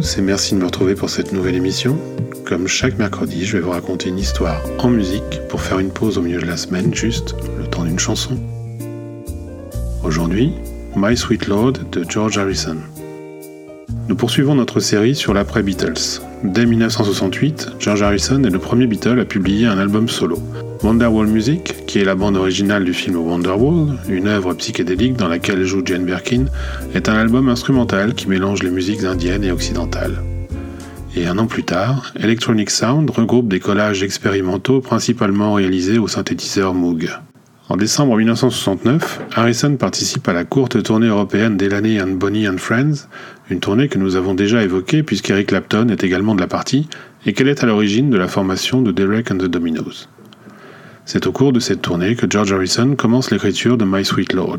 et merci de me retrouver pour cette nouvelle émission. Comme chaque mercredi, je vais vous raconter une histoire en musique pour faire une pause au milieu de la semaine, juste le temps d'une chanson. Aujourd'hui, My Sweet Lord de George Harrison. Nous poursuivons notre série sur l'après Beatles. Dès 1968, George Harrison est le premier Beatle à publier un album solo. Wonderwall Music, qui est la bande originale du film Wonderwall, une œuvre psychédélique dans laquelle joue Jane Birkin, est un album instrumental qui mélange les musiques indiennes et occidentales. Et un an plus tard, Electronic Sound regroupe des collages expérimentaux principalement réalisés au synthétiseur Moog. En décembre 1969, Harrison participe à la courte tournée européenne Delaney and Bonnie and Friends, une tournée que nous avons déjà évoquée puisqu'Eric Clapton est également de la partie et qu'elle est à l'origine de la formation de Derek and the Dominos. C'est au cours de cette tournée que George Harrison commence l'écriture de My Sweet Lord.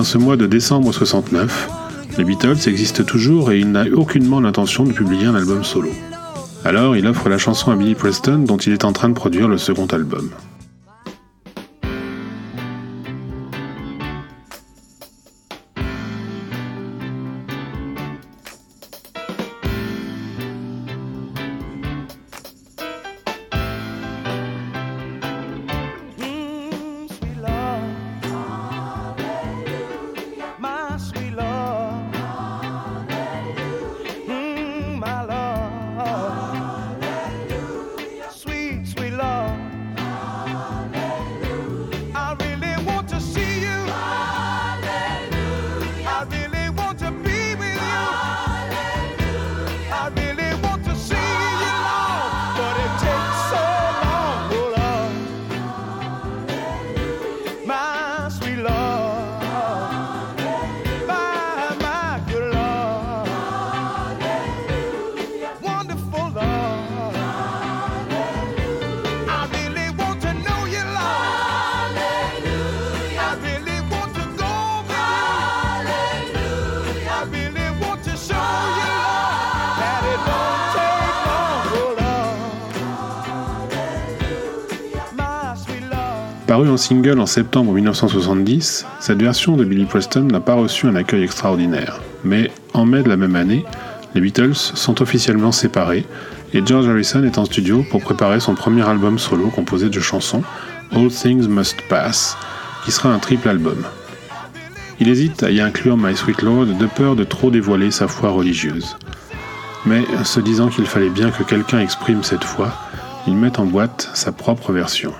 En ce mois de décembre 69, les Beatles existent toujours et il n'a aucunement l'intention de publier un album solo. Alors il offre la chanson à Billy Preston dont il est en train de produire le second album. Paru en single en septembre 1970, cette version de Billy Preston n'a pas reçu un accueil extraordinaire. Mais en mai de la même année, les Beatles sont officiellement séparés et George Harrison est en studio pour préparer son premier album solo composé de chansons, All Things Must Pass, qui sera un triple album. Il hésite à y inclure My Sweet Lord de peur de trop dévoiler sa foi religieuse. Mais se disant qu'il fallait bien que quelqu'un exprime cette foi, il met en boîte sa propre version.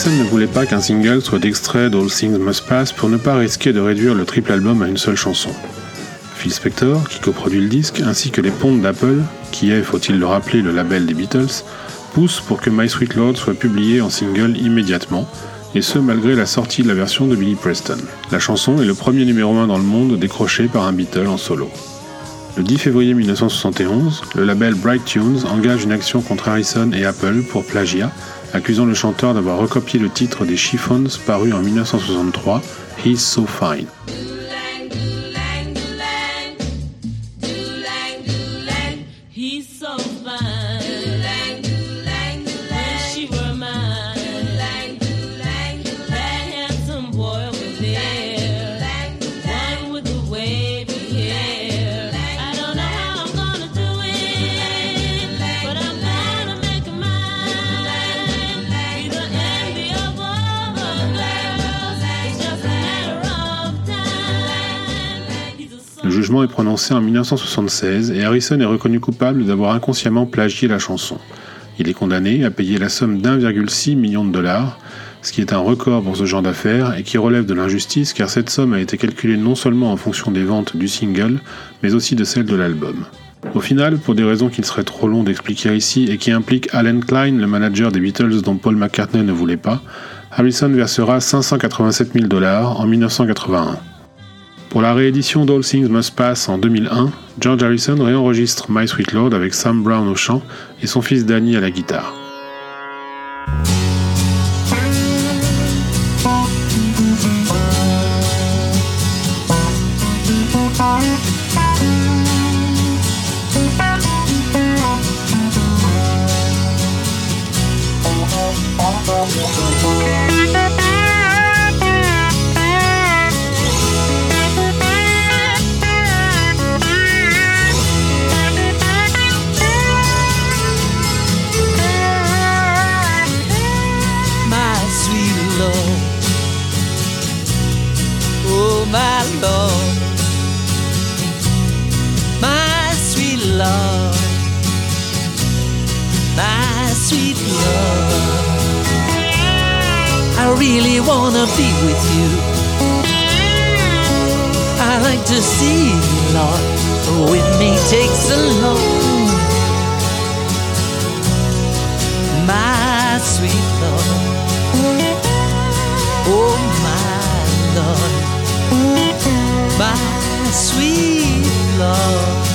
Harrison ne voulait pas qu'un single soit d'extrait d'All Things Must Pass pour ne pas risquer de réduire le triple album à une seule chanson. Phil Spector, qui coproduit le disque, ainsi que les pontes d'Apple, qui est, faut-il le rappeler, le label des Beatles, poussent pour que My Sweet Lord soit publié en single immédiatement, et ce malgré la sortie de la version de Billy Preston. La chanson est le premier numéro 1 dans le monde décroché par un Beatle en solo. Le 10 février 1971, le label Bright Tunes engage une action contre Harrison et Apple pour plagiat, accusant le chanteur d'avoir recopié le titre des Chiffons paru en 1963, He's So Fine. Jugement est prononcé en 1976 et Harrison est reconnu coupable d'avoir inconsciemment plagié la chanson. Il est condamné à payer la somme d'1,6 million de dollars, ce qui est un record pour ce genre d'affaires et qui relève de l'injustice car cette somme a été calculée non seulement en fonction des ventes du single, mais aussi de celles de l'album. Au final, pour des raisons qu'il serait trop long d'expliquer ici et qui impliquent Alan Klein, le manager des Beatles dont Paul McCartney ne voulait pas, Harrison versera 587 000 dollars en 1981. Pour la réédition d'All Things Must Pass en 2001, George Harrison réenregistre My Sweet Lord avec Sam Brown au chant et son fils Danny à la guitare. Really wanna be with you. I like to see you, Lord, with me takes a long. My sweet Lord, oh my Lord, my sweet Lord,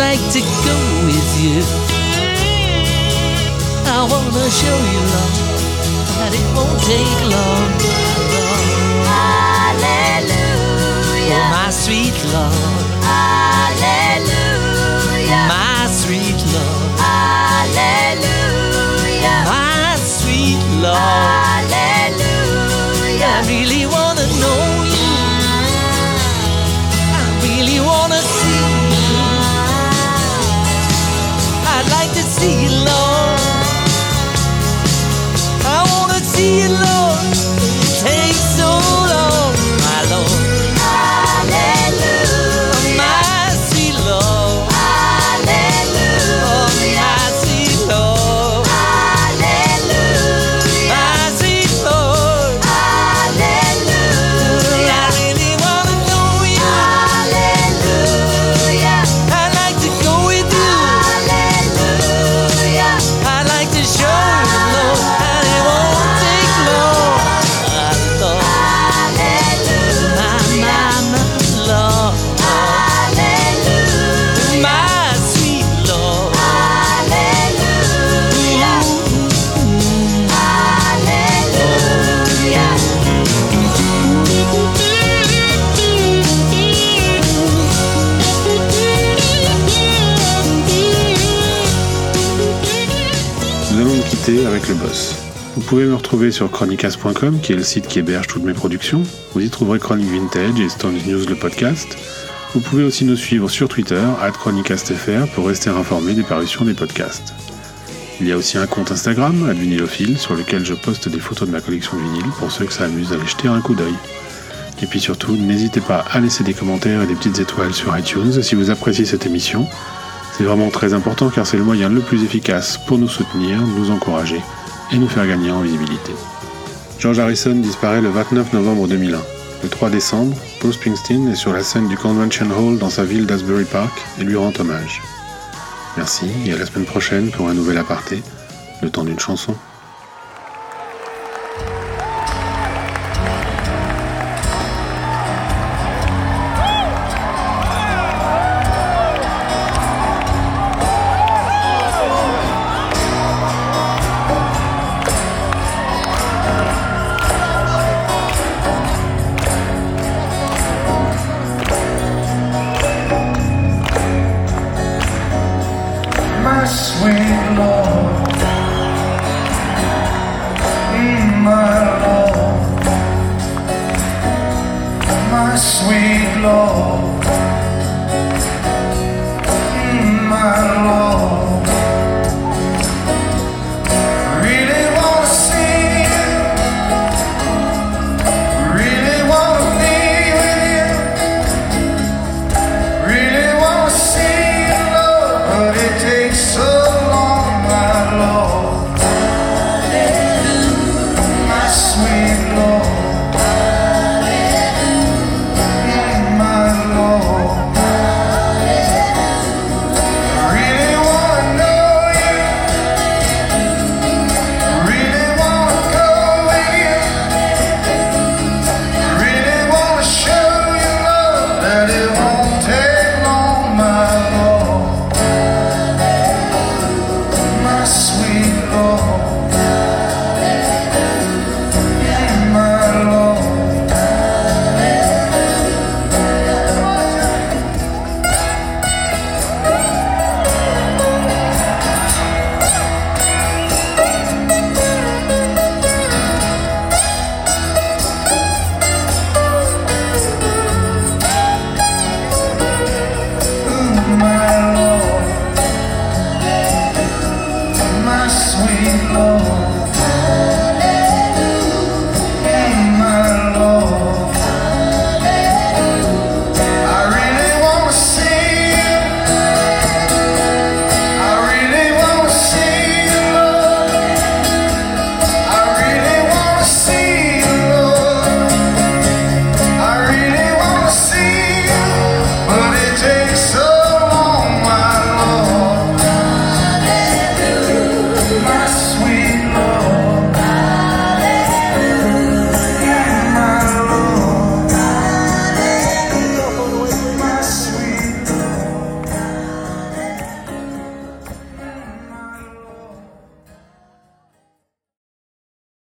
like to go with you. I wanna show you love that it won't take long. Hallelujah. Oh, my sweet Lord. Boss. Vous pouvez me retrouver sur chronicas.com, qui est le site qui héberge toutes mes productions. Vous y trouverez Chronic Vintage et Stone News le podcast. Vous pouvez aussi nous suivre sur Twitter, chronicastfr, pour rester informé des parutions des podcasts. Il y a aussi un compte Instagram, @vinylophile, sur lequel je poste des photos de ma collection de vinyle pour ceux que ça amuse d'aller jeter un coup d'œil. Et puis surtout, n'hésitez pas à laisser des commentaires et des petites étoiles sur iTunes si vous appréciez cette émission. C'est vraiment très important car c'est le moyen le plus efficace pour nous soutenir, nous encourager et nous faire gagner en visibilité. George Harrison disparaît le 29 novembre 2001. Le 3 décembre, Bruce Springsteen est sur la scène du Convention Hall dans sa ville d'Asbury Park et lui rend hommage. Merci et à la semaine prochaine pour un nouvel aparté, le temps d'une chanson. Sweet Lord, Mm, my Lord, my sweet Lord,